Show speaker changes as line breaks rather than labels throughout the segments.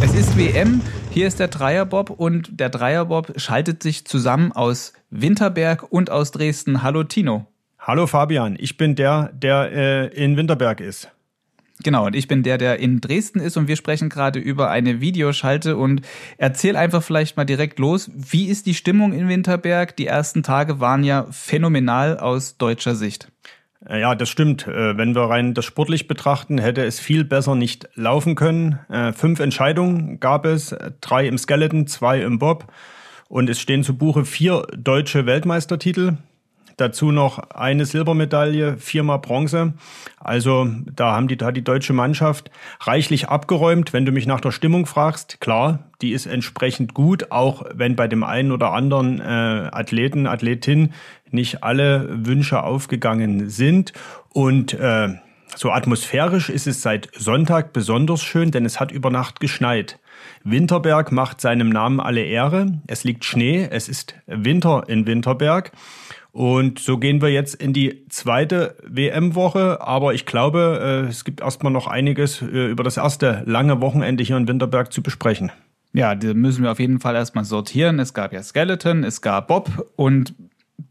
Es ist WM, hier ist der Dreierbob und der Dreierbob schaltet sich zusammen aus Winterberg und aus Dresden. Hallo Tino.
Hallo Fabian, ich bin der, der äh, in Winterberg ist.
Genau, und ich bin der, der in Dresden ist und wir sprechen gerade über eine Videoschalte und erzähl einfach vielleicht mal direkt los, wie ist die Stimmung in Winterberg? Die ersten Tage waren ja phänomenal aus deutscher Sicht.
Äh, ja, das stimmt. Äh, wenn wir rein das sportlich betrachten, hätte es viel besser nicht laufen können. Äh, fünf Entscheidungen gab es, drei im Skeleton, zwei im Bob und es stehen zu Buche vier deutsche Weltmeistertitel. Dazu noch eine Silbermedaille, viermal Bronze. Also da haben die, da die deutsche Mannschaft reichlich abgeräumt. Wenn du mich nach der Stimmung fragst, klar, die ist entsprechend gut, auch wenn bei dem einen oder anderen äh, Athleten, Athletin nicht alle Wünsche aufgegangen sind. Und äh, so atmosphärisch ist es seit Sonntag besonders schön, denn es hat über Nacht geschneit. Winterberg macht seinem Namen alle Ehre. Es liegt Schnee, es ist Winter in Winterberg. Und so gehen wir jetzt in die zweite WM-Woche. Aber ich glaube, äh, es gibt erstmal noch einiges äh, über das erste lange Wochenende hier in Winterberg zu besprechen.
Ja, da müssen wir auf jeden Fall erstmal sortieren. Es gab ja Skeleton, es gab Bob und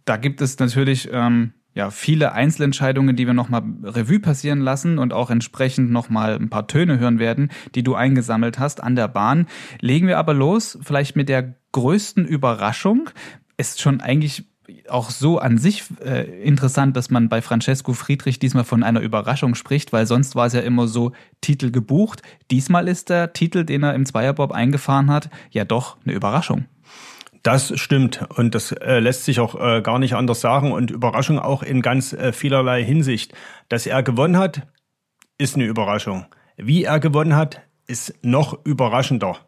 da gibt es natürlich ähm, ja viele Einzelentscheidungen, die wir nochmal Revue passieren lassen und auch entsprechend nochmal ein paar Töne hören werden, die du eingesammelt hast an der Bahn. Legen wir aber los, vielleicht mit der größten Überraschung. Ist schon eigentlich auch so an sich äh, interessant, dass man bei Francesco Friedrich diesmal von einer Überraschung spricht, weil sonst war es ja immer so Titel gebucht. Diesmal ist der Titel, den er im Zweierbob eingefahren hat, ja doch eine Überraschung.
Das stimmt und das äh, lässt sich auch äh, gar nicht anders sagen und Überraschung auch in ganz äh, vielerlei Hinsicht. Dass er gewonnen hat, ist eine Überraschung. Wie er gewonnen hat, ist noch überraschender.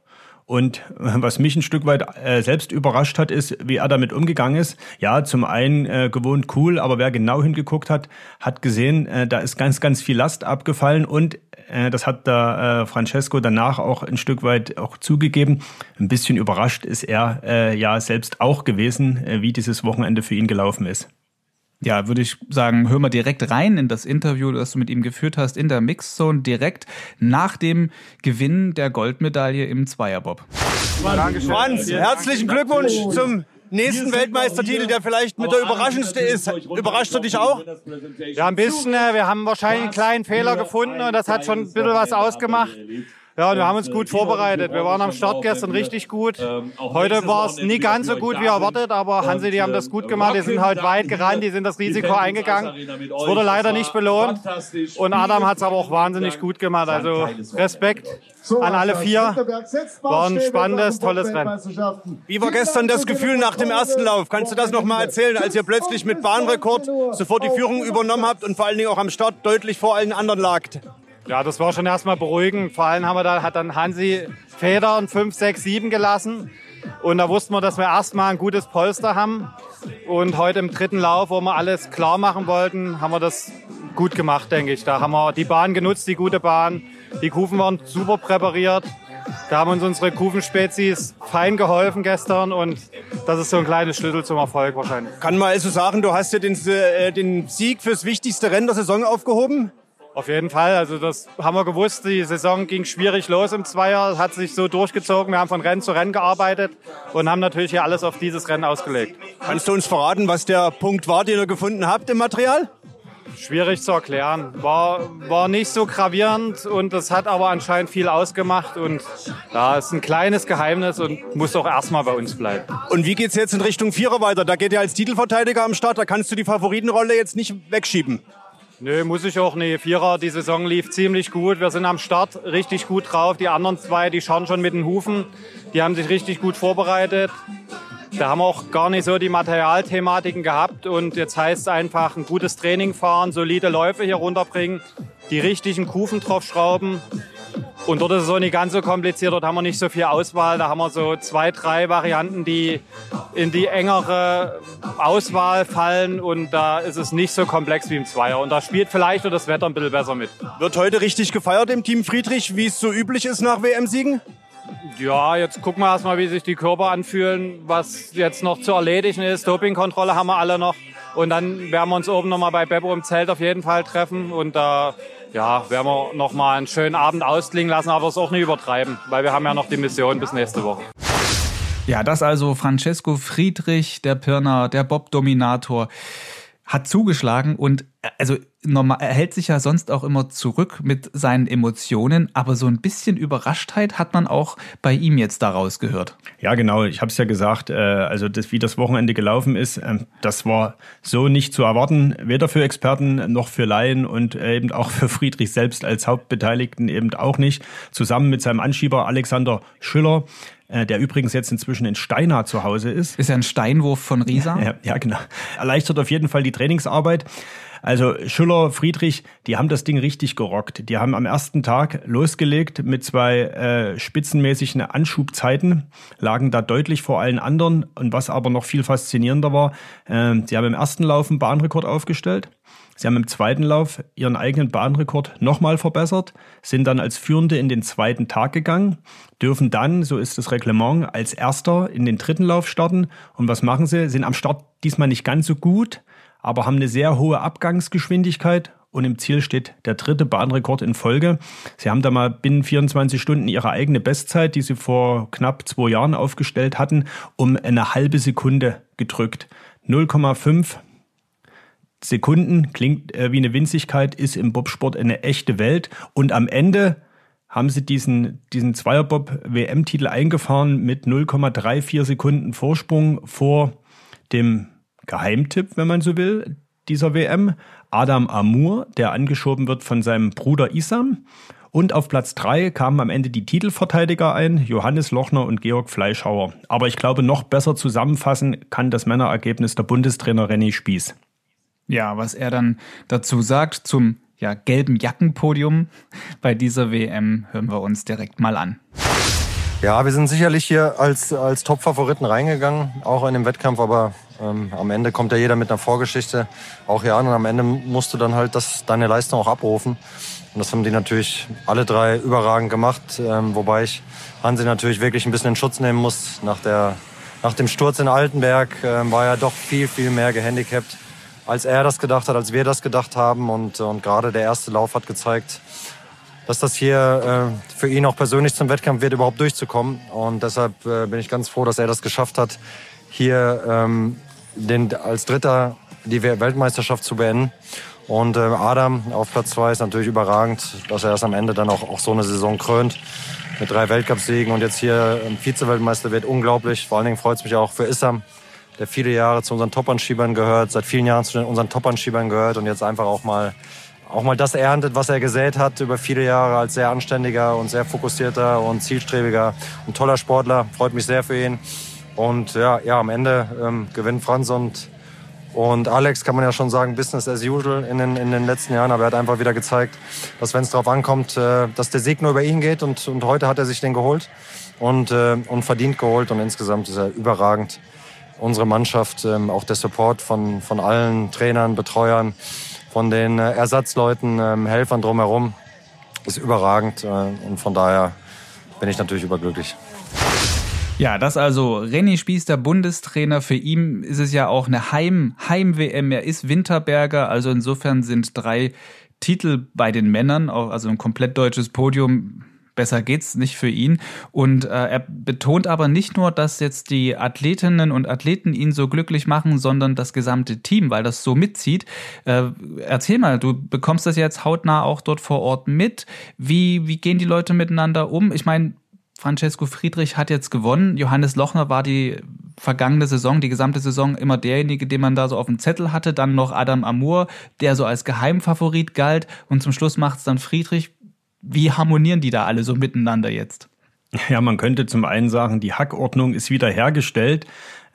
Und was mich ein Stück weit äh, selbst überrascht hat, ist, wie er damit umgegangen ist. Ja, zum einen äh, gewohnt cool, aber wer genau hingeguckt hat, hat gesehen, äh, da ist ganz, ganz viel Last abgefallen und äh, das hat der äh, Francesco danach auch ein Stück weit auch zugegeben. Ein bisschen überrascht ist er äh, ja selbst auch gewesen, wie dieses Wochenende für ihn gelaufen ist.
Ja, würde ich sagen, hör mal direkt rein in das Interview, das du mit ihm geführt hast, in der Mixzone, direkt nach dem Gewinn der Goldmedaille im Zweierbob.
Franz, herzlichen Glückwunsch zum nächsten Weltmeistertitel, der vielleicht mit der überraschendste ist. Überrascht du dich auch?
Ja, ein bisschen. Äh, wir haben wahrscheinlich einen kleinen Fehler gefunden und das hat schon ein bisschen was ausgemacht. Ja, und wir haben uns gut vorbereitet. Wir waren am Start gestern richtig gut. Heute war es nie ganz so gut wie erwartet, aber Hansi, die haben das gut gemacht. Die sind halt weit gerannt, die sind das Risiko eingegangen. Es wurde leider nicht belohnt. Und Adam hat es aber auch wahnsinnig gut gemacht. Also Respekt an alle vier. War ein spannendes, tolles Rennen.
Wie war gestern das Gefühl nach dem ersten Lauf? Kannst du das noch mal erzählen, als ihr plötzlich mit Bahnrekord sofort die Führung übernommen habt und vor allen Dingen auch am Start deutlich vor allen anderen lagt?
Ja, das war schon erstmal beruhigend. Vor allem haben wir da, hat dann Hansi Federn 5, 6, 7 gelassen. Und da wussten wir, dass wir erstmal ein gutes Polster haben. Und heute im dritten Lauf, wo wir alles klar machen wollten, haben wir das gut gemacht, denke ich. Da haben wir die Bahn genutzt, die gute Bahn. Die Kufen waren super präpariert. Da haben uns unsere Kufenspezies fein geholfen gestern und das ist so ein kleines Schlüssel zum Erfolg wahrscheinlich.
Kann man also sagen, du hast dir den, äh, den Sieg fürs wichtigste Rennen der Saison aufgehoben?
Auf jeden Fall. Also das haben wir gewusst. Die Saison ging schwierig los im Zweier. Hat sich so durchgezogen. Wir haben von Rennen zu Rennen gearbeitet und haben natürlich hier alles auf dieses Rennen ausgelegt.
Kannst du uns verraten, was der Punkt war, den ihr gefunden habt im Material?
Schwierig zu erklären. War, war nicht so gravierend und das hat aber anscheinend viel ausgemacht. Und ja, ist ein kleines Geheimnis und muss auch erstmal bei uns bleiben.
Und wie geht's jetzt in Richtung Vierer weiter? Da geht ihr als Titelverteidiger am Start. Da kannst du die Favoritenrolle jetzt nicht wegschieben.
Nö, muss ich auch nicht. Vierer, die Saison lief ziemlich gut. Wir sind am Start richtig gut drauf. Die anderen zwei, die schauen schon mit den Hufen. Die haben sich richtig gut vorbereitet. Da haben wir auch gar nicht so die Materialthematiken gehabt. Und jetzt heißt es einfach ein gutes Training fahren, solide Läufe hier runterbringen, die richtigen Kufen draufschrauben und dort ist es auch nicht ganz so kompliziert, dort haben wir nicht so viel Auswahl. Da haben wir so zwei, drei Varianten, die in die engere Auswahl fallen und da ist es nicht so komplex wie im Zweier. Und da spielt vielleicht das Wetter ein bisschen besser mit.
Wird heute richtig gefeiert im Team Friedrich, wie es so üblich ist nach WM-Siegen?
Ja, jetzt gucken wir erstmal, wie sich die Körper anfühlen, was jetzt noch zu erledigen ist. Dopingkontrolle haben wir alle noch. Und dann werden wir uns oben nochmal bei Beppo im Zelt auf jeden Fall treffen. Und da ja, werden wir noch mal einen schönen Abend ausklingen lassen, aber es auch nicht übertreiben, weil wir haben ja noch die Mission bis nächste Woche.
Ja, das also Francesco Friedrich, der Pirner, der Bob-Dominator hat zugeschlagen und also normal, er hält sich ja sonst auch immer zurück mit seinen Emotionen, aber so ein bisschen Überraschtheit hat man auch bei ihm jetzt daraus gehört.
Ja, genau. Ich habe es ja gesagt. Äh, also das, wie das Wochenende gelaufen ist, äh, das war so nicht zu erwarten, weder für Experten noch für Laien und eben auch für Friedrich selbst als Hauptbeteiligten eben auch nicht. Zusammen mit seinem Anschieber Alexander Schüller äh, der übrigens jetzt inzwischen in Steinau zu Hause ist.
Ist ja ein Steinwurf von Riesa.
Ja, ja, genau. Erleichtert auf jeden Fall die Trainingsarbeit. Also Schüller, Friedrich, die haben das Ding richtig gerockt. Die haben am ersten Tag losgelegt mit zwei äh, spitzenmäßigen Anschubzeiten, lagen da deutlich vor allen anderen. Und was aber noch viel faszinierender war, äh, sie haben im ersten Lauf einen Bahnrekord aufgestellt. Sie haben im zweiten Lauf ihren eigenen Bahnrekord nochmal verbessert, sind dann als Führende in den zweiten Tag gegangen, dürfen dann, so ist das Reglement, als Erster in den dritten Lauf starten. Und was machen sie? Sind am Start diesmal nicht ganz so gut, aber haben eine sehr hohe Abgangsgeschwindigkeit und im Ziel steht der dritte Bahnrekord in Folge. Sie haben da mal binnen 24 Stunden ihre eigene Bestzeit, die sie vor knapp zwei Jahren aufgestellt hatten, um eine halbe Sekunde gedrückt. 0,5 Sekunden klingt äh, wie eine Winzigkeit, ist im Bobsport eine echte Welt. Und am Ende haben sie diesen, diesen Zweierbob-WM-Titel eingefahren mit 0,34 Sekunden Vorsprung vor dem Geheimtipp, wenn man so will, dieser WM. Adam Amour, der angeschoben wird von seinem Bruder Isam. Und auf Platz drei kamen am Ende die Titelverteidiger ein, Johannes Lochner und Georg Fleischhauer. Aber ich glaube, noch besser zusammenfassen kann das Männerergebnis der Bundestrainer René Spieß.
Ja, was er dann dazu sagt zum ja, gelben Jackenpodium bei dieser WM, hören wir uns direkt mal an.
Ja, wir sind sicherlich hier als, als Top-Favoriten reingegangen, auch in dem Wettkampf, aber ähm, am Ende kommt ja jeder mit einer Vorgeschichte auch hier an und am Ende musst du dann halt das, deine Leistung auch abrufen. Und das haben die natürlich alle drei überragend gemacht, ähm, wobei ich Hansi natürlich wirklich ein bisschen in Schutz nehmen muss. Nach, der, nach dem Sturz in Altenberg ähm, war er doch viel, viel mehr gehandicapt als er das gedacht hat, als wir das gedacht haben. Und, und gerade der erste Lauf hat gezeigt, dass das hier äh, für ihn auch persönlich zum Wettkampf wird, überhaupt durchzukommen. Und deshalb äh, bin ich ganz froh, dass er das geschafft hat, hier ähm, den, als Dritter die Weltmeisterschaft zu beenden. Und äh, Adam auf Platz zwei ist natürlich überragend, dass er das am Ende dann auch, auch so eine Saison krönt. Mit drei Weltcupsiegen und jetzt hier Vize-Weltmeister wird unglaublich. Vor allen Dingen freut es mich auch für Issam, der viele Jahre zu unseren Top-Anschiebern gehört, seit vielen Jahren zu unseren Top-Anschiebern gehört und jetzt einfach auch mal, auch mal das erntet, was er gesät hat über viele Jahre als sehr anständiger und sehr fokussierter und zielstrebiger und toller Sportler. Freut mich sehr für ihn. Und ja, ja am Ende ähm, gewinnt Franz und, und Alex, kann man ja schon sagen, Business as usual in den, in den letzten Jahren. Aber er hat einfach wieder gezeigt, dass wenn es darauf ankommt, äh, dass der Sieg nur über ihn geht. Und, und heute hat er sich den geholt und, äh, und verdient geholt. Und insgesamt ist er überragend unsere Mannschaft, ähm, auch der Support von, von allen Trainern, Betreuern, von den äh, Ersatzleuten, ähm, Helfern drumherum ist überragend äh, und von daher bin ich natürlich überglücklich.
Ja, das also René Spieß, der Bundestrainer. Für ihn ist es ja auch eine Heim, Heim-WM. Er ist Winterberger, also insofern sind drei Titel bei den Männern, also ein komplett deutsches Podium besser geht's nicht für ihn. Und äh, er betont aber nicht nur, dass jetzt die Athletinnen und Athleten ihn so glücklich machen, sondern das gesamte Team, weil das so mitzieht. Äh, erzähl mal, du bekommst das jetzt hautnah auch dort vor Ort mit. Wie, wie gehen die Leute miteinander um? Ich meine, Francesco Friedrich hat jetzt gewonnen. Johannes Lochner war die vergangene Saison, die gesamte Saison immer derjenige, den man da so auf dem Zettel hatte. Dann noch Adam Amour, der so als Geheimfavorit galt. Und zum Schluss macht es dann Friedrich wie harmonieren die da alle so miteinander jetzt?
Ja, man könnte zum einen sagen, die Hackordnung ist wieder hergestellt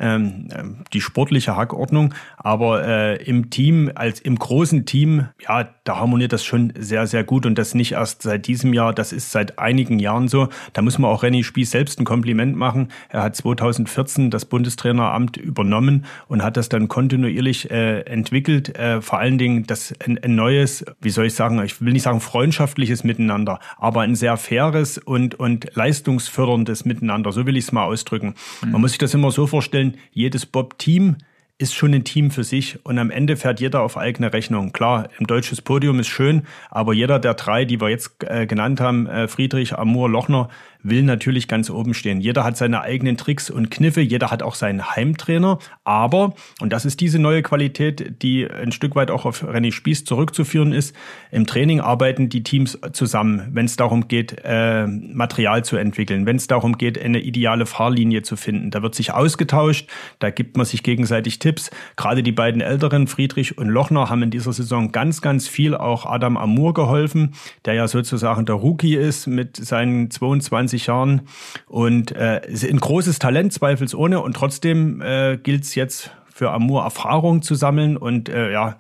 ähm, die sportliche Hackordnung. Aber äh, im Team, als im großen Team, ja, da harmoniert das schon sehr, sehr gut und das nicht erst seit diesem Jahr, das ist seit einigen Jahren so. Da muss man auch Renny Spieß selbst ein Kompliment machen. Er hat 2014 das Bundestraineramt übernommen und hat das dann kontinuierlich äh, entwickelt. Äh, vor allen Dingen das ein, ein neues, wie soll ich sagen, ich will nicht sagen freundschaftliches Miteinander, aber ein sehr faires und, und leistungsförderndes Miteinander. So will ich es mal ausdrücken. Mhm. Man muss sich das immer so vorstellen, jedes Bob-Team ist schon ein Team für sich und am Ende fährt jeder auf eigene Rechnung. Klar, ein deutsches Podium ist schön, aber jeder der drei, die wir jetzt äh, genannt haben, äh, Friedrich, Amur, Lochner, will natürlich ganz oben stehen. Jeder hat seine eigenen Tricks und Kniffe, jeder hat auch seinen Heimtrainer. Aber, und das ist diese neue Qualität, die ein Stück weit auch auf René Spieß zurückzuführen ist, im Training arbeiten die Teams zusammen, wenn es darum geht, äh, Material zu entwickeln, wenn es darum geht, eine ideale Fahrlinie zu finden. Da wird sich ausgetauscht, da gibt man sich gegenseitig Tipps. Gerade die beiden Älteren, Friedrich und Lochner, haben in dieser Saison ganz, ganz viel auch Adam Amur geholfen, der ja sozusagen der Rookie ist mit seinen 22 20 Jahren und äh, ein großes Talent, zweifelsohne. Und trotzdem äh, gilt es jetzt für Amur Erfahrung zu sammeln und äh, ja,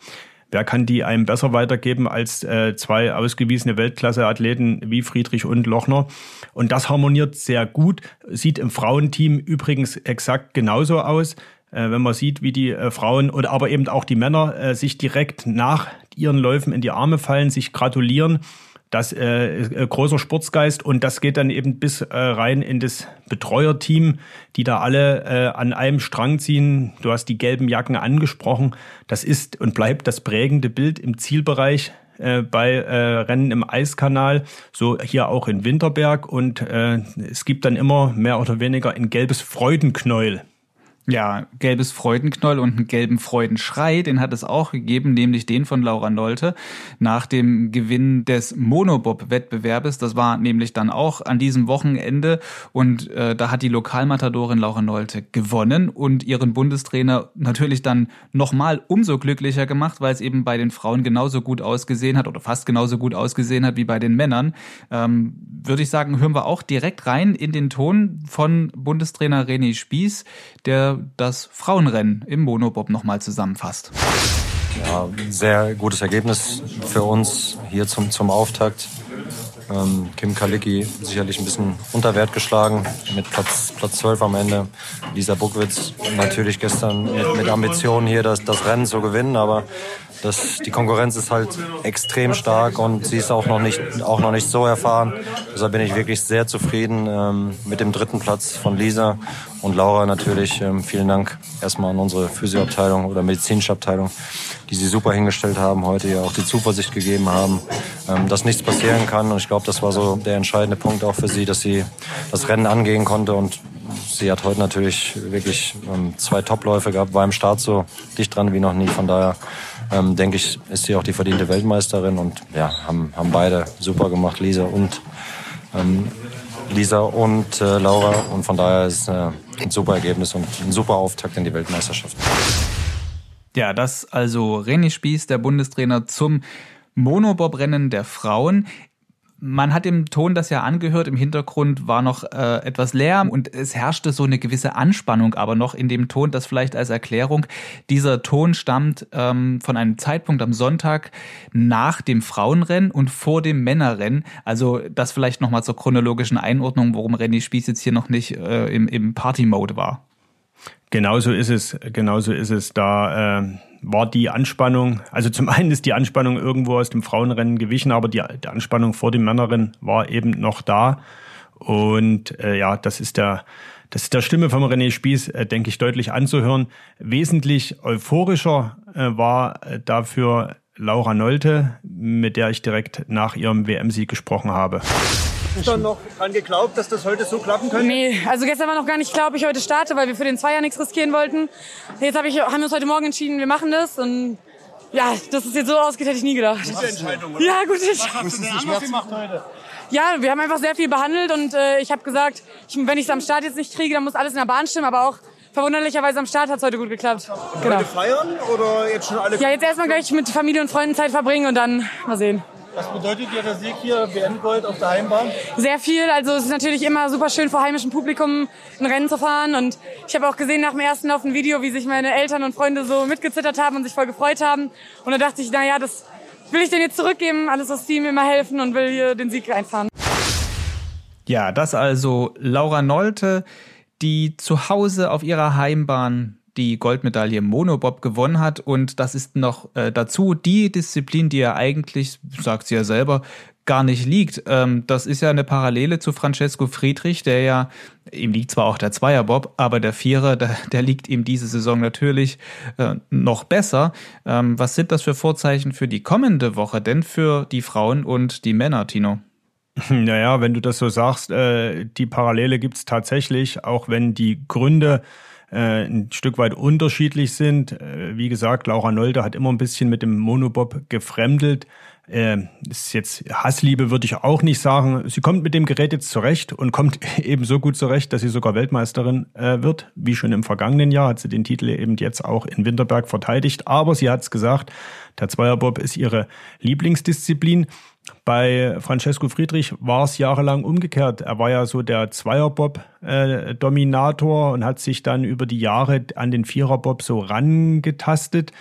wer kann die einem besser weitergeben als äh, zwei ausgewiesene Weltklasse-Athleten wie Friedrich und Lochner? Und das harmoniert sehr gut, sieht im Frauenteam übrigens exakt genauso aus. Äh, wenn man sieht, wie die äh, Frauen oder aber eben auch die Männer äh, sich direkt nach ihren Läufen in die Arme fallen, sich gratulieren das äh, äh, großer Sportsgeist und das geht dann eben bis äh, rein in das Betreuerteam, die da alle äh, an einem Strang ziehen. Du hast die gelben Jacken angesprochen. Das ist und bleibt das prägende Bild im Zielbereich äh, bei äh, Rennen im Eiskanal, so hier auch in Winterberg und äh, es gibt dann immer mehr oder weniger ein gelbes Freudenknäuel
ja, gelbes Freudenknoll und einen gelben Freudenschrei, den hat es auch gegeben, nämlich den von Laura Nolte nach dem Gewinn des Monobob-Wettbewerbes. Das war nämlich dann auch an diesem Wochenende und äh, da hat die Lokalmatadorin Laura Nolte gewonnen und ihren Bundestrainer natürlich dann nochmal umso glücklicher gemacht, weil es eben bei den Frauen genauso gut ausgesehen hat oder fast genauso gut ausgesehen hat wie bei den Männern. Ähm, Würde ich sagen, hören wir auch direkt rein in den Ton von Bundestrainer René Spieß, der das Frauenrennen im Monobob nochmal zusammenfasst.
Ja, sehr gutes Ergebnis für uns hier zum, zum Auftakt. Ähm, Kim Kalicki sicherlich ein bisschen unter Wert geschlagen mit Platz, Platz 12 am Ende. Lisa Buckwitz natürlich gestern mit, mit Ambitionen hier das, das Rennen zu gewinnen, aber das, die Konkurrenz ist halt extrem stark und sie ist auch noch nicht, auch noch nicht so erfahren. Deshalb bin ich wirklich sehr zufrieden ähm, mit dem dritten Platz von Lisa und Laura natürlich. Ähm, vielen Dank erstmal an unsere Physioabteilung oder medizinische Abteilung, die sie super hingestellt haben, heute ja auch die Zuversicht gegeben haben, ähm, dass nichts passieren kann. Und ich glaube, das war so der entscheidende Punkt auch für sie, dass sie das Rennen angehen konnte und sie hat heute natürlich wirklich ähm, zwei Topläufe gehabt, war im Start so dicht dran wie noch nie. Von daher ähm, denke ich, ist sie auch die verdiente Weltmeisterin und ja, haben, haben beide super gemacht, Lisa und ähm, Lisa und äh, Laura. Und von daher ist es äh, ein super Ergebnis und ein super Auftakt in die Weltmeisterschaft.
Ja, das also René Spieß, der Bundestrainer zum Monobob-Rennen der Frauen. Man hat im Ton das ja angehört, im Hintergrund war noch äh, etwas Lärm und es herrschte so eine gewisse Anspannung aber noch in dem Ton, das vielleicht als Erklärung. Dieser Ton stammt ähm, von einem Zeitpunkt am Sonntag nach dem Frauenrennen und vor dem Männerrennen. Also das vielleicht nochmal zur chronologischen Einordnung, warum René Spieß jetzt hier noch nicht äh, im, im Party-Mode war.
Genauso ist es, genauso ist es. Da äh, war die Anspannung, also zum einen ist die Anspannung irgendwo aus dem Frauenrennen gewichen, aber die, die Anspannung vor dem Männerrennen war eben noch da. Und äh, ja, das ist der, das ist der Stimme von René Spieß, äh, denke ich, deutlich anzuhören. Wesentlich euphorischer äh, war äh, dafür Laura Nolte, mit der ich direkt nach ihrem WM-Sieg gesprochen habe
gestern noch dran geglaubt, dass das heute so klappen könnte?
Nee, also gestern war noch gar nicht klar, ob ich heute starte, weil wir für den Zweier nichts riskieren wollten. Jetzt hab ich, haben wir uns heute Morgen entschieden, wir machen das und ja, dass es jetzt so ausgeht, hätte ich nie gedacht.
Gute Entscheidung, oder?
Ja, gute Entscheidung.
Was hast du anders gemacht heute?
Ja, wir haben einfach sehr viel behandelt und äh, ich habe gesagt, ich, wenn ich es am Start jetzt nicht kriege, dann muss alles in der Bahn stimmen, aber auch verwunderlicherweise am Start hat es heute gut geklappt.
Genau. Heute feiern oder jetzt schon alle?
Ja, jetzt erstmal gleich mit Familie und Freunden Zeit verbringen und dann mal sehen.
Was bedeutet dir der Sieg hier, WM-Gold auf der Heimbahn?
Sehr viel. Also es ist natürlich immer super schön vor heimischem Publikum ein Rennen zu fahren. Und ich habe auch gesehen nach dem ersten Lauf ein Video, wie sich meine Eltern und Freunde so mitgezittert haben und sich voll gefreut haben. Und da dachte ich, naja, das will ich denen jetzt zurückgeben. Alles aus Team immer helfen und will hier den Sieg einfahren.
Ja, das also Laura Nolte, die zu Hause auf ihrer Heimbahn die Goldmedaille im Monobob gewonnen hat. Und das ist noch äh, dazu die Disziplin, die er eigentlich, sagt sie ja selber, gar nicht liegt. Ähm, das ist ja eine Parallele zu Francesco Friedrich, der ja, ihm liegt zwar auch der Zweierbob, aber der Vierer, der, der liegt ihm diese Saison natürlich äh, noch besser. Ähm, was sind das für Vorzeichen für die kommende Woche denn für die Frauen und die Männer, Tino?
Naja, wenn du das so sagst, äh, die Parallele gibt es tatsächlich, auch wenn die Gründe äh, ein Stück weit unterschiedlich sind. Äh, wie gesagt, Laura Nolde hat immer ein bisschen mit dem Monobob gefremdelt. Äh, ist jetzt Hassliebe, würde ich auch nicht sagen. Sie kommt mit dem Gerät jetzt zurecht und kommt eben so gut zurecht, dass sie sogar Weltmeisterin äh, wird. Wie schon im vergangenen Jahr hat sie den Titel eben jetzt auch in Winterberg verteidigt. Aber sie hat es gesagt, der Zweierbob ist ihre Lieblingsdisziplin. Bei Francesco Friedrich war es jahrelang umgekehrt. Er war ja so der Zweierbob-Dominator äh, und hat sich dann über die Jahre an den Viererbob so rangetastet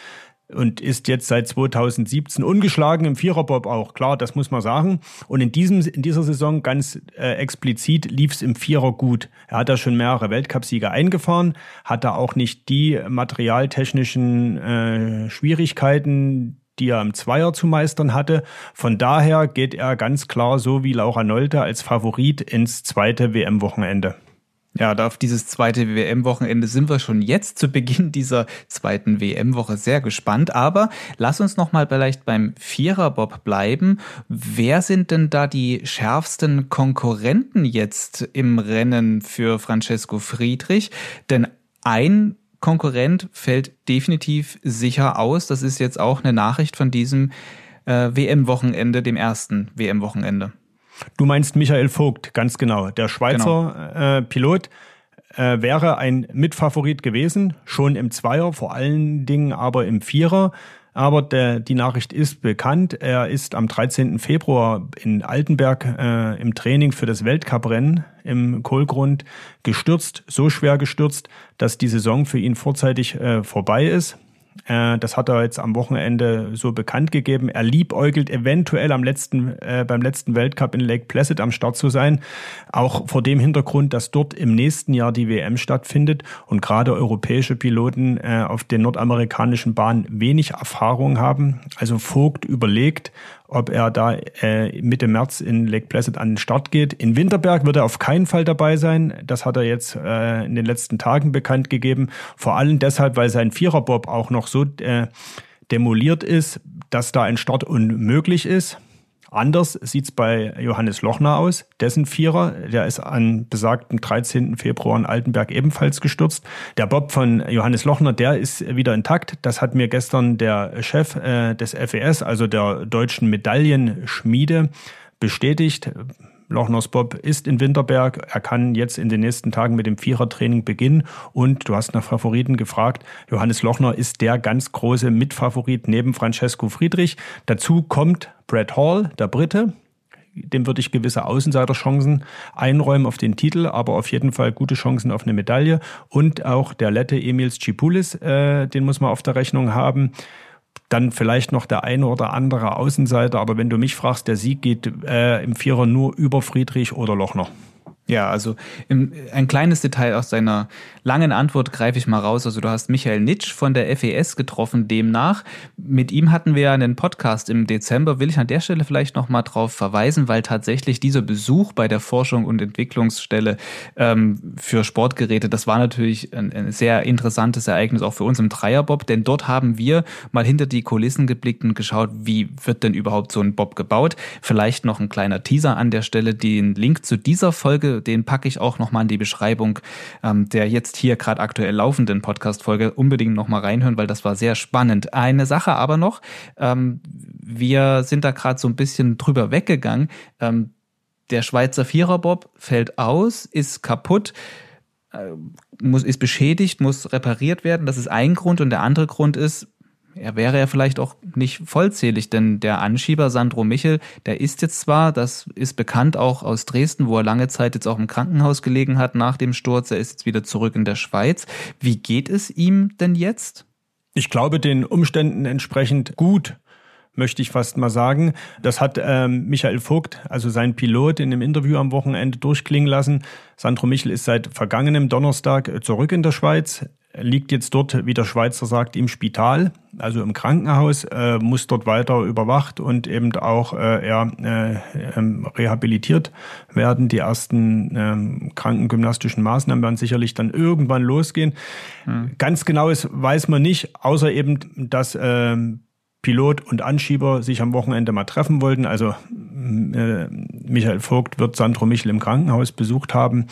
und ist jetzt seit 2017 ungeschlagen im Viererbob auch. Klar, das muss man sagen. Und in, diesem, in dieser Saison ganz äh, explizit lief es im Vierer gut. Er hat da schon mehrere Weltcupsiege eingefahren, hat da auch nicht die materialtechnischen äh, Schwierigkeiten, die er im Zweier zu meistern hatte. Von daher geht er ganz klar so wie Laura Nolte als Favorit ins zweite WM-Wochenende.
Ja, da auf dieses zweite WM-Wochenende sind wir schon jetzt zu Beginn dieser zweiten WM-Woche sehr gespannt. Aber lass uns noch mal vielleicht beim Viererbob bleiben. Wer sind denn da die schärfsten Konkurrenten jetzt im Rennen für Francesco Friedrich? Denn ein Konkurrent fällt definitiv sicher aus. Das ist jetzt auch eine Nachricht von diesem äh, WM-Wochenende, dem ersten WM-Wochenende.
Du meinst Michael Vogt, ganz genau. Der Schweizer genau. Äh, Pilot äh, wäre ein Mitfavorit gewesen, schon im Zweier, vor allen Dingen aber im Vierer. Aber der, die Nachricht ist bekannt. Er ist am 13. Februar in Altenberg äh, im Training für das Weltcuprennen im Kohlgrund gestürzt, so schwer gestürzt, dass die Saison für ihn vorzeitig äh, vorbei ist. Äh, das hat er jetzt am Wochenende so bekannt gegeben. Er liebäugelt eventuell am letzten, äh, beim letzten Weltcup in Lake Placid am Start zu sein. Auch vor dem Hintergrund, dass dort im nächsten Jahr die WM stattfindet und gerade europäische Piloten äh, auf den nordamerikanischen Bahnen wenig Erfahrung haben. Also Vogt überlegt, ob er da äh, Mitte März in Lake Placid an den Start geht. In Winterberg wird er auf keinen Fall dabei sein. Das hat er jetzt äh, in den letzten Tagen bekannt gegeben. Vor allem deshalb, weil sein Viererbob auch noch so äh, demoliert ist, dass da ein Start unmöglich ist. Anders sieht's bei Johannes Lochner aus. Dessen Vierer, der ist an besagten 13. Februar in Altenberg ebenfalls gestürzt. Der Bob von Johannes Lochner, der ist wieder intakt. Das hat mir gestern der Chef äh, des FES, also der deutschen Medaillenschmiede, bestätigt. Lochners Bob ist in Winterberg. Er kann jetzt in den nächsten Tagen mit dem Vierertraining beginnen. Und du hast nach Favoriten gefragt. Johannes Lochner ist der ganz große Mitfavorit neben Francesco Friedrich. Dazu kommt Brad Hall, der Brite. Dem würde ich gewisse Außenseiterchancen einräumen auf den Titel, aber auf jeden Fall gute Chancen auf eine Medaille. Und auch der Lette Emils Cipoulis, äh, den muss man auf der Rechnung haben dann vielleicht noch der eine oder andere Außenseiter. Aber wenn du mich fragst, der Sieg geht äh, im Vierer nur über Friedrich oder Lochner.
Ja, also im, ein kleines Detail aus deiner langen Antwort greife ich mal raus. Also du hast Michael Nitsch von der FES getroffen, demnach. Mit ihm hatten wir ja einen Podcast im Dezember. Will ich an der Stelle vielleicht nochmal drauf verweisen, weil tatsächlich dieser Besuch bei der Forschung und Entwicklungsstelle ähm, für Sportgeräte, das war natürlich ein, ein sehr interessantes Ereignis auch für uns im Dreierbob, denn dort haben wir mal hinter die Kulissen geblickt und geschaut, wie wird denn überhaupt so ein Bob gebaut. Vielleicht noch ein kleiner Teaser an der Stelle. Den Link zu dieser Folge den packe ich auch nochmal in die Beschreibung ähm, der jetzt hier gerade aktuell laufenden Podcast-Folge. Unbedingt nochmal reinhören, weil das war sehr spannend. Eine Sache aber noch, ähm, wir sind da gerade so ein bisschen drüber weggegangen. Ähm, der Schweizer Viererbob fällt aus, ist kaputt äh, muss, ist beschädigt, muss repariert werden. Das ist ein Grund. Und der andere Grund ist, er wäre ja vielleicht auch nicht vollzählig, denn der Anschieber Sandro Michel, der ist jetzt zwar, das ist bekannt auch aus Dresden, wo er lange Zeit jetzt auch im Krankenhaus gelegen hat nach dem Sturz, er ist jetzt wieder zurück in der Schweiz. Wie geht es ihm denn jetzt?
Ich glaube, den Umständen entsprechend gut möchte ich fast mal sagen. Das hat ähm, Michael Vogt, also sein Pilot, in einem Interview am Wochenende durchklingen lassen. Sandro Michel ist seit vergangenem Donnerstag zurück in der Schweiz liegt jetzt dort, wie der Schweizer sagt, im Spital, also im Krankenhaus, äh, muss dort weiter überwacht und eben auch äh, ja, äh, ähm, rehabilitiert werden. Die ersten äh, krankengymnastischen Maßnahmen werden sicherlich dann irgendwann losgehen. Mhm. Ganz genau ist, weiß man nicht, außer eben, dass äh, Pilot und Anschieber sich am Wochenende mal treffen wollten. Also äh, Michael Vogt wird Sandro Michel im Krankenhaus besucht haben.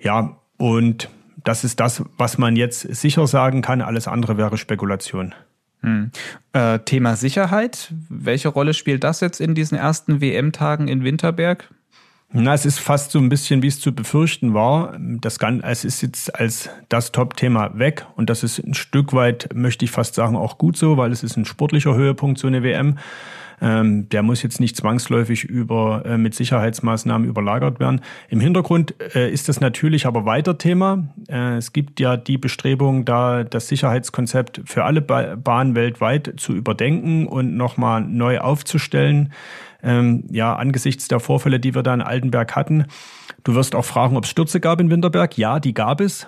Ja, und das ist das, was man jetzt sicher sagen kann. Alles andere wäre Spekulation.
Hm. Äh, Thema Sicherheit. Welche Rolle spielt das jetzt in diesen ersten WM-Tagen in Winterberg?
Na, es ist fast so ein bisschen, wie es zu befürchten war. Das Ganze, es ist jetzt als das Top-Thema weg und das ist ein Stück weit, möchte ich fast sagen, auch gut so, weil es ist ein sportlicher Höhepunkt, so eine WM. Ähm, der muss jetzt nicht zwangsläufig über, äh, mit Sicherheitsmaßnahmen überlagert werden. Im Hintergrund äh, ist das natürlich aber weiter Thema. Äh, es gibt ja die Bestrebung, da das Sicherheitskonzept für alle ba Bahnen weltweit zu überdenken und nochmal neu aufzustellen. Ähm, ja, angesichts der Vorfälle, die wir da in Altenberg hatten. Du wirst auch fragen, ob es Stürze gab in Winterberg. Ja, die gab es.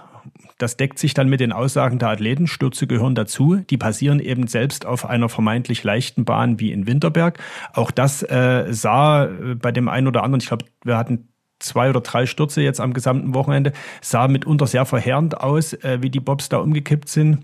Das deckt sich dann mit den Aussagen der Athleten. Stürze gehören dazu. Die passieren eben selbst auf einer vermeintlich leichten Bahn wie in Winterberg. Auch das äh, sah äh, bei dem einen oder anderen, ich glaube, wir hatten zwei oder drei Stürze jetzt am gesamten Wochenende. Sah mitunter sehr verheerend aus, äh, wie die Bobs da umgekippt sind.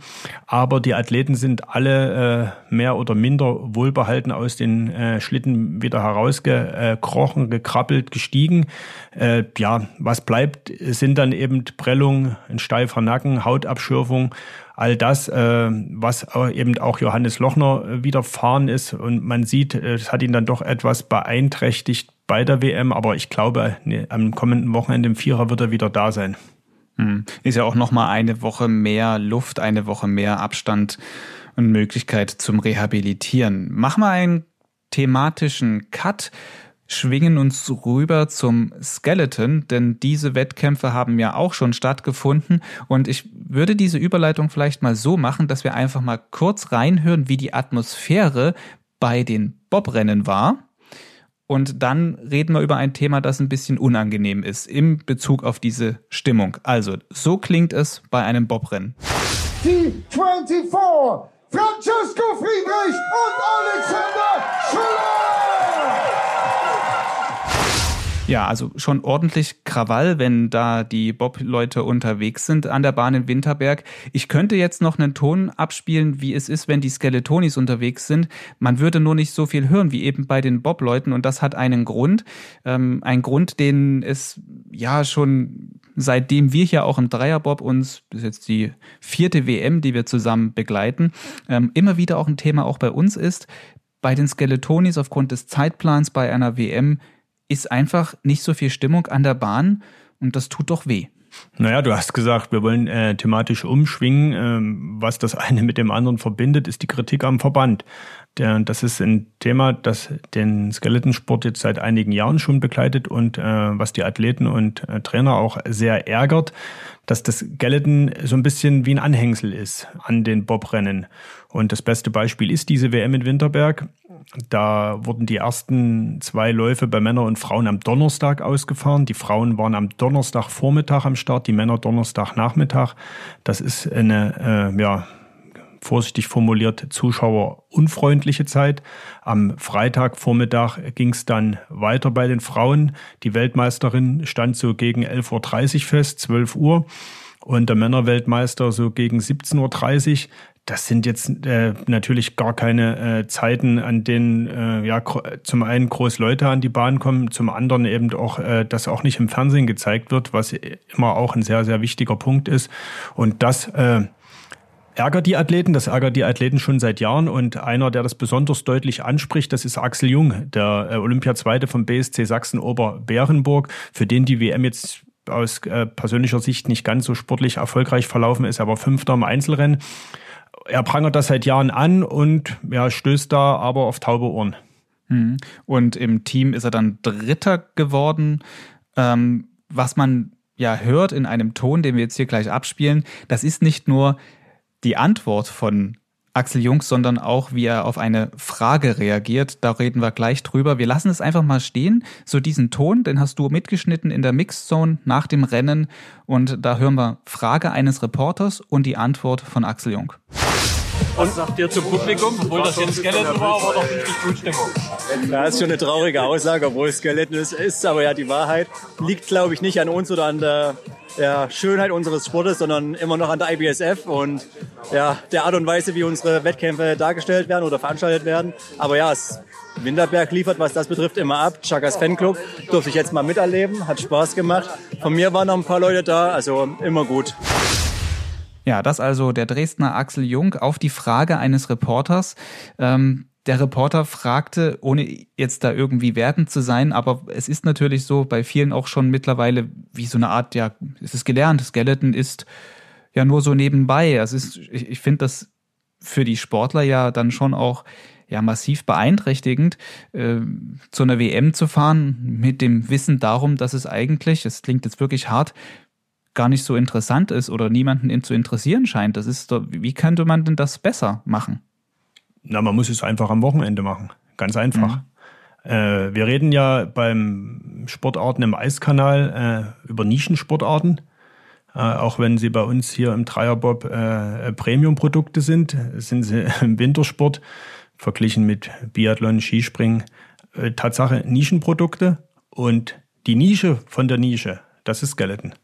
Aber die Athleten sind alle äh, mehr oder minder wohlbehalten aus den äh, Schlitten wieder herausgekrochen, gekrabbelt, gestiegen. Äh, ja, was bleibt, sind dann eben Prellung, ein steifer Nacken, Hautabschürfung all das, äh, was eben auch Johannes Lochner äh, widerfahren ist. Und man sieht, es hat ihn dann doch etwas beeinträchtigt bei der WM, aber ich glaube, am kommenden Wochenende im Vierer wird er wieder da sein.
Hm. Ist ja auch nochmal eine Woche mehr Luft, eine Woche mehr Abstand und Möglichkeit zum Rehabilitieren. Mach mal einen thematischen Cut schwingen uns rüber zum Skeleton, denn diese Wettkämpfe haben ja auch schon stattgefunden und ich würde diese Überleitung vielleicht mal so machen, dass wir einfach mal kurz reinhören, wie die Atmosphäre bei den Bobrennen war. Und dann reden wir über ein Thema, das ein bisschen unangenehm ist im Bezug auf diese Stimmung. Also, so klingt es bei einem Bobrennen.
Die 24, Francesco Friedrich und Alexander Schiller!
Ja, also schon ordentlich Krawall, wenn da die Bob-Leute unterwegs sind an der Bahn in Winterberg. Ich könnte jetzt noch einen Ton abspielen, wie es ist, wenn die Skeletonis unterwegs sind. Man würde nur nicht so viel hören wie eben bei den Bob-Leuten und das hat einen Grund. Ähm, ein Grund, den es ja schon seitdem wir hier auch im Dreierbob uns, bis jetzt die vierte WM, die wir zusammen begleiten, ähm, immer wieder auch ein Thema auch bei uns ist. Bei den Skeletonis aufgrund des Zeitplans bei einer WM ist einfach nicht so viel Stimmung an der Bahn und das tut doch weh.
Naja, du hast gesagt, wir wollen äh, thematisch umschwingen. Ähm, was das eine mit dem anderen verbindet, ist die Kritik am Verband. Der, das ist ein Thema, das den Skeletonsport jetzt seit einigen Jahren schon begleitet und äh, was die Athleten und äh, Trainer auch sehr ärgert, dass das Skeleton so ein bisschen wie ein Anhängsel ist an den Bobrennen. Und das beste Beispiel ist diese WM in Winterberg. Da wurden die ersten zwei Läufe bei Männern und Frauen am Donnerstag ausgefahren. Die Frauen waren am Donnerstagvormittag am Start, die Männer Donnerstagnachmittag. Das ist eine, äh, ja, vorsichtig formuliert, zuschauerunfreundliche Zeit. Am Freitagvormittag ging es dann weiter bei den Frauen. Die Weltmeisterin stand so gegen 11.30 Uhr fest, 12 Uhr. Und der Männerweltmeister so gegen 17.30 Uhr. Das sind jetzt äh, natürlich gar keine äh, Zeiten, an denen äh, ja zum einen groß Leute an die Bahn kommen, zum anderen eben auch, äh, dass auch nicht im Fernsehen gezeigt wird, was immer auch ein sehr, sehr wichtiger Punkt ist. Und das äh, ärgert die Athleten, das ärgert die Athleten schon seit Jahren und einer, der das besonders deutlich anspricht, das ist Axel Jung, der äh, Olympiazweite vom BSC Sachsen Ober-Bärenburg, für den die WM jetzt aus äh, persönlicher Sicht nicht ganz so sportlich erfolgreich verlaufen ist, aber Fünfter im Einzelrennen. Er prangert das seit Jahren an und ja, stößt da aber auf taube Ohren.
Mhm. Und im Team ist er dann Dritter geworden. Ähm, was man ja hört in einem Ton, den wir jetzt hier gleich abspielen, das ist nicht nur die Antwort von Axel Jung, sondern auch, wie er auf eine Frage reagiert. Da reden wir gleich drüber. Wir lassen es einfach mal stehen. So diesen Ton, den hast du mitgeschnitten in der Mixzone nach dem Rennen. Und da hören wir Frage eines Reporters und die Antwort von Axel Jung.
Was sagt ihr zum Publikum? Obwohl das jetzt Skeleton war, war doch richtig gut Stimmung.
Ja, ist schon eine traurige Aussage, obwohl es Skeleton ist, ist. Aber ja, die Wahrheit liegt, glaube ich, nicht an uns oder an der ja, Schönheit unseres Sportes, sondern immer noch an der IBSF und ja, der Art und Weise, wie unsere Wettkämpfe dargestellt werden oder veranstaltet werden. Aber ja, es Winterberg liefert, was das betrifft, immer ab. Chagas Fanclub durfte ich jetzt mal miterleben, hat Spaß gemacht. Von mir waren noch ein paar Leute da, also immer gut.
Ja, das also der Dresdner Axel Jung auf die Frage eines Reporters. Ähm, der Reporter fragte, ohne jetzt da irgendwie wertend zu sein, aber es ist natürlich so bei vielen auch schon mittlerweile wie so eine Art, ja, es ist gelernt, Skeleton ist ja nur so nebenbei. Es ist, ich, ich finde das für die Sportler ja dann schon auch ja massiv beeinträchtigend, äh, zu einer WM zu fahren mit dem Wissen darum, dass es eigentlich, es klingt jetzt wirklich hart, gar nicht so interessant ist oder niemanden zu interessieren scheint. Das ist doch, wie könnte man denn das besser machen?
Na, man muss es einfach am Wochenende machen. Ganz einfach. Mhm. Äh, wir reden ja beim Sportarten im Eiskanal äh, über Nischensportarten. Äh, auch wenn sie bei uns hier im Dreierbob äh, Premium-Produkte sind, sind sie im Wintersport verglichen mit Biathlon, Skispringen äh, Tatsache Nischenprodukte. Und die Nische von der Nische, das ist Skeleton.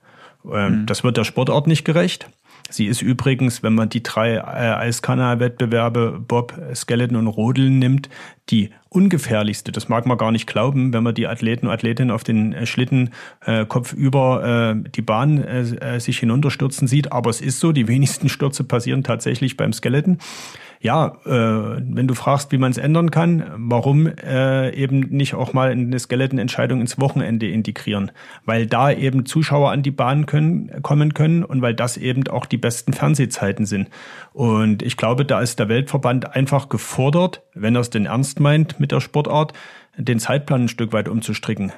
Ähm, mhm. Das wird der Sportart nicht gerecht. Sie ist übrigens, wenn man die drei äh, Eiskanal-Wettbewerbe Bob, Skeleton und Rodeln nimmt, die ungefährlichste. Das mag man gar nicht glauben, wenn man die Athleten und Athletinnen auf den äh, Schlitten äh, kopfüber äh, die Bahn äh, äh, sich hinunterstürzen sieht. Aber es ist so, die wenigsten Stürze passieren tatsächlich beim Skeleton ja, äh, wenn du fragst, wie man es ändern kann, warum äh, eben nicht auch mal eine Skeleton-Entscheidung ins Wochenende integrieren? Weil da eben Zuschauer an die Bahn können, kommen können und weil das eben auch die besten Fernsehzeiten sind. Und ich glaube, da ist der Weltverband einfach gefordert, wenn er es denn ernst meint mit der Sportart, den Zeitplan ein Stück weit umzustricken.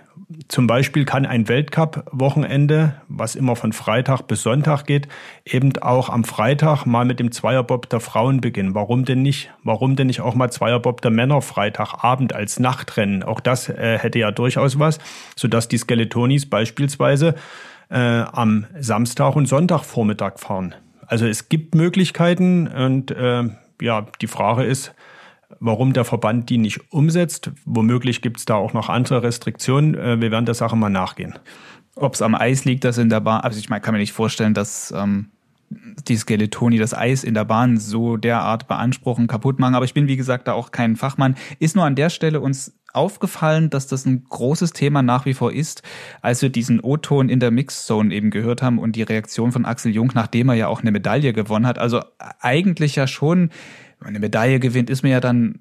Zum Beispiel kann ein Weltcup-Wochenende, was immer von Freitag bis Sonntag geht, eben auch am Freitag mal mit dem Zweierbob der Frauen beginnen. Warum denn nicht? Warum denn nicht auch mal Zweierbob der Männer Freitagabend als Nachtrennen? Auch das äh, hätte ja durchaus was, sodass die Skeletonis beispielsweise äh, am Samstag und Sonntagvormittag fahren. Also es gibt Möglichkeiten und äh, ja, die Frage ist, warum der Verband die nicht umsetzt. Womöglich gibt es da auch noch andere Restriktionen. Äh, wir werden der Sache mal nachgehen.
Ob es am Eis liegt, das in der Bahn, also ich meine, kann mir nicht vorstellen, dass ähm, die Skeletoni das Eis in der Bahn so derart beanspruchen, kaputt machen. Aber ich bin, wie gesagt, da auch kein Fachmann. Ist nur an der Stelle uns aufgefallen, dass das ein großes Thema nach wie vor ist, als wir diesen O-Ton in der Mixzone eben gehört haben und die Reaktion von Axel Jung, nachdem er ja auch eine Medaille gewonnen hat. Also eigentlich ja schon eine Medaille gewinnt, ist mir ja dann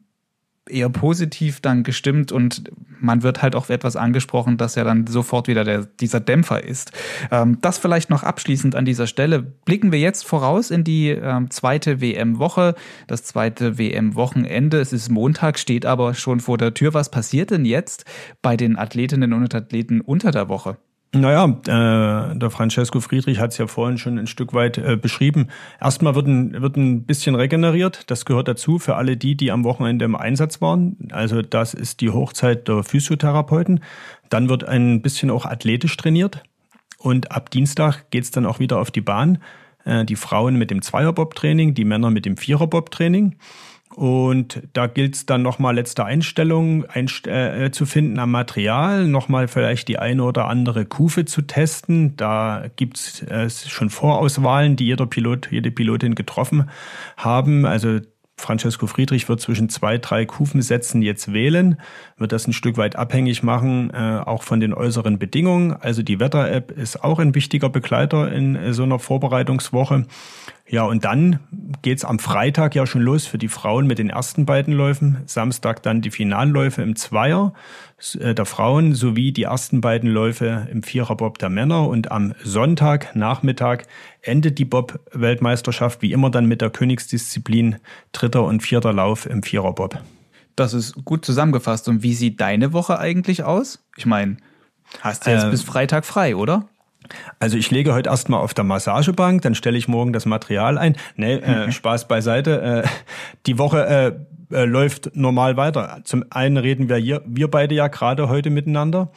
eher positiv dann gestimmt und man wird halt auch etwas angesprochen, dass ja dann sofort wieder der, dieser Dämpfer ist. Ähm, das vielleicht noch abschließend an dieser Stelle. Blicken wir jetzt voraus in die ähm, zweite WM-Woche, das zweite WM-Wochenende. Es ist Montag, steht aber schon vor der Tür. Was passiert denn jetzt bei den Athletinnen und Athleten unter der Woche?
Naja, äh, der Francesco Friedrich hat es ja vorhin schon ein Stück weit äh, beschrieben. Erstmal wird ein, wird ein bisschen regeneriert. Das gehört dazu für alle die, die am Wochenende im Einsatz waren. Also das ist die Hochzeit der Physiotherapeuten. Dann wird ein bisschen auch athletisch trainiert. Und ab Dienstag geht's dann auch wieder auf die Bahn. Äh, die Frauen mit dem Zweierbob-Training, die Männer mit dem Viererbob-Training. Und da gilt es dann nochmal letzte Einstellungen einst äh, zu finden am Material, nochmal vielleicht die eine oder andere Kufe zu testen. Da gibt es äh, schon Vorauswahlen, die jeder Pilot, jede Pilotin getroffen haben. Also Francesco Friedrich wird zwischen zwei, drei Kufensätzen jetzt wählen, wird das ein Stück weit abhängig machen, äh, auch von den äußeren Bedingungen. Also die Wetter-App ist auch ein wichtiger Begleiter in äh, so einer Vorbereitungswoche. Ja, und dann geht's am Freitag ja schon los für die Frauen mit den ersten beiden Läufen. Samstag dann die Finalläufe im Zweier äh, der Frauen sowie die ersten beiden Läufe im Viererbob der Männer. Und am Sonntag Nachmittag endet die Bob-Weltmeisterschaft wie immer dann mit der Königsdisziplin dritter und vierter Lauf im Viererbob.
Das ist gut zusammengefasst. Und wie sieht deine Woche eigentlich aus? Ich meine, hast du jetzt äh, bis Freitag frei, oder?
Also ich lege heute erstmal auf der Massagebank, dann stelle ich morgen das Material ein. Nee, äh, Spaß beiseite. Äh, die Woche äh, äh, läuft normal weiter. Zum einen reden wir hier, wir beide ja gerade heute miteinander.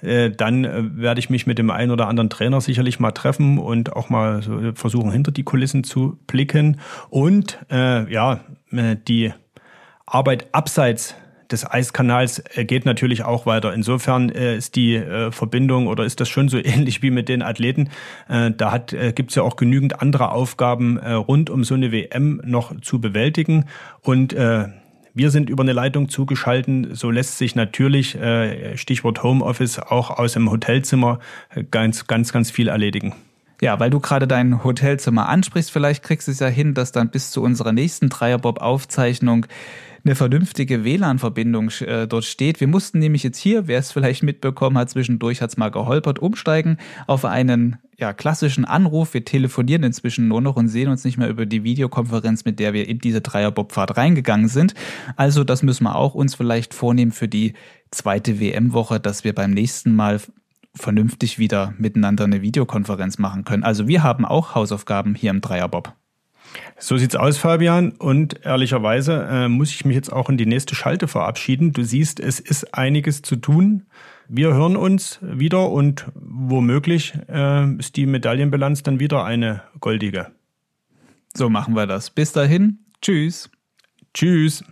Äh, dann äh, werde ich mich mit dem einen oder anderen Trainer sicherlich mal treffen und auch mal so versuchen, hinter die Kulissen zu blicken. Und äh, ja, äh, die Arbeit abseits des Eiskanals äh, geht natürlich auch weiter. Insofern äh, ist die äh, Verbindung oder ist das schon so ähnlich wie mit den Athleten. Da hat, gibt es ja auch genügend andere Aufgaben rund um so eine WM noch zu bewältigen. Und wir sind über eine Leitung zugeschalten. So lässt sich natürlich, Stichwort Homeoffice, auch aus dem Hotelzimmer ganz, ganz, ganz viel erledigen.
Ja, weil du gerade dein Hotelzimmer ansprichst, vielleicht kriegst du es ja hin, dass dann bis zu unserer nächsten Dreierbob-Aufzeichnung eine vernünftige WLAN-Verbindung äh, dort steht. Wir mussten nämlich jetzt hier, wer es vielleicht mitbekommen hat, zwischendurch hat es mal geholpert, umsteigen auf einen ja, klassischen Anruf. Wir telefonieren inzwischen nur noch und sehen uns nicht mehr über die Videokonferenz, mit der wir in diese Dreierbobfahrt reingegangen sind. Also das müssen wir auch uns vielleicht vornehmen für die zweite WM-Woche, dass wir beim nächsten Mal vernünftig wieder miteinander eine Videokonferenz machen können. Also wir haben auch Hausaufgaben hier im Dreierbob.
So sieht's aus, Fabian. Und ehrlicherweise äh, muss ich mich jetzt auch in die nächste Schalte verabschieden. Du siehst, es ist einiges zu tun. Wir hören uns wieder und womöglich äh, ist die Medaillenbilanz dann wieder eine goldige.
So machen wir das. Bis dahin. Tschüss.
Tschüss.